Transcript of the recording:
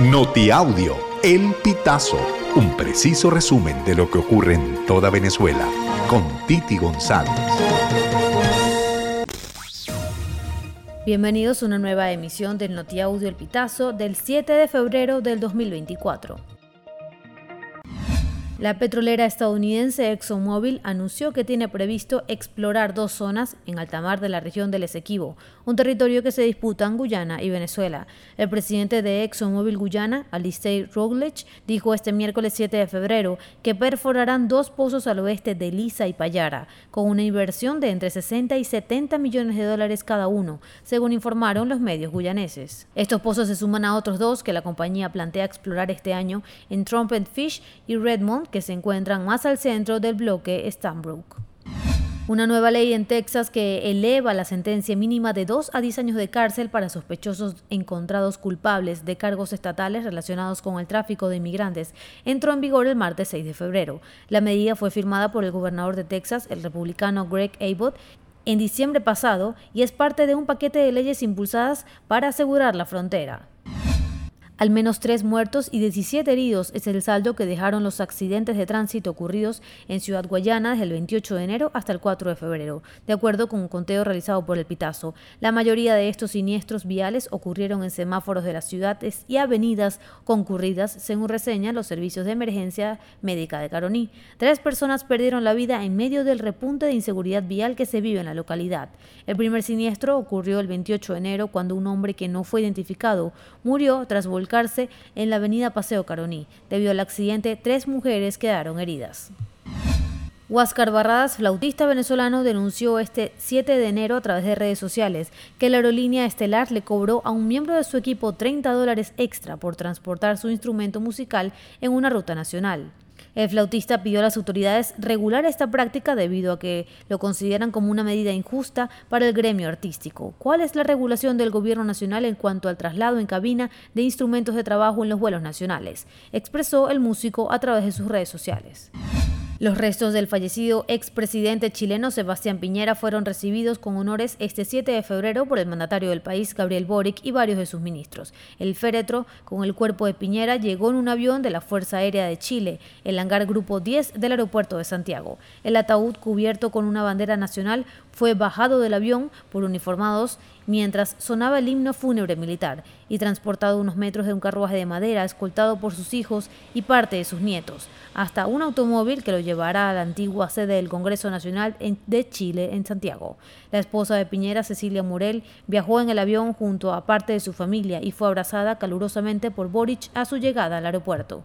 Notiaudio, El Pitazo, un preciso resumen de lo que ocurre en toda Venezuela, con Titi González. Bienvenidos a una nueva emisión del Notiaudio El Pitazo del 7 de febrero del 2024. La petrolera estadounidense ExxonMobil anunció que tiene previsto explorar dos zonas en alta mar de la región del Esequibo, un territorio que se disputan Guyana y Venezuela. El presidente de ExxonMobil Guyana, Alistair Rogledge, dijo este miércoles 7 de febrero que perforarán dos pozos al oeste de Lisa y Payara, con una inversión de entre 60 y 70 millones de dólares cada uno, según informaron los medios guyaneses. Estos pozos se suman a otros dos que la compañía plantea explorar este año en Trumpet Fish y Redmond que se encuentran más al centro del bloque Stanbrook. Una nueva ley en Texas que eleva la sentencia mínima de 2 a 10 años de cárcel para sospechosos encontrados culpables de cargos estatales relacionados con el tráfico de inmigrantes entró en vigor el martes 6 de febrero. La medida fue firmada por el gobernador de Texas, el republicano Greg Abbott, en diciembre pasado y es parte de un paquete de leyes impulsadas para asegurar la frontera. Al menos tres muertos y 17 heridos es el saldo que dejaron los accidentes de tránsito ocurridos en Ciudad Guayana desde el 28 de enero hasta el 4 de febrero, de acuerdo con un conteo realizado por el Pitazo. La mayoría de estos siniestros viales ocurrieron en semáforos de las ciudades y avenidas concurridas, según reseñan los servicios de emergencia médica de Caroní. Tres personas perdieron la vida en medio del repunte de inseguridad vial que se vive en la localidad. El primer siniestro ocurrió el 28 de enero cuando un hombre que no fue identificado murió tras volver en la avenida Paseo Caroní. Debido al accidente, tres mujeres quedaron heridas. Huáscar Barradas, flautista venezolano, denunció este 7 de enero a través de redes sociales que la aerolínea Estelar le cobró a un miembro de su equipo 30 dólares extra por transportar su instrumento musical en una ruta nacional. El flautista pidió a las autoridades regular esta práctica debido a que lo consideran como una medida injusta para el gremio artístico. ¿Cuál es la regulación del gobierno nacional en cuanto al traslado en cabina de instrumentos de trabajo en los vuelos nacionales? expresó el músico a través de sus redes sociales. Los restos del fallecido expresidente chileno Sebastián Piñera fueron recibidos con honores este 7 de febrero por el mandatario del país, Gabriel Boric, y varios de sus ministros. El féretro con el cuerpo de Piñera llegó en un avión de la Fuerza Aérea de Chile, el hangar Grupo 10 del aeropuerto de Santiago. El ataúd cubierto con una bandera nacional fue bajado del avión por uniformados mientras sonaba el himno fúnebre militar y transportado unos metros de un carruaje de madera escoltado por sus hijos y parte de sus nietos, hasta un automóvil que lo llevará a la antigua sede del Congreso Nacional de Chile en Santiago. La esposa de Piñera, Cecilia Murel, viajó en el avión junto a parte de su familia y fue abrazada calurosamente por Boric a su llegada al aeropuerto.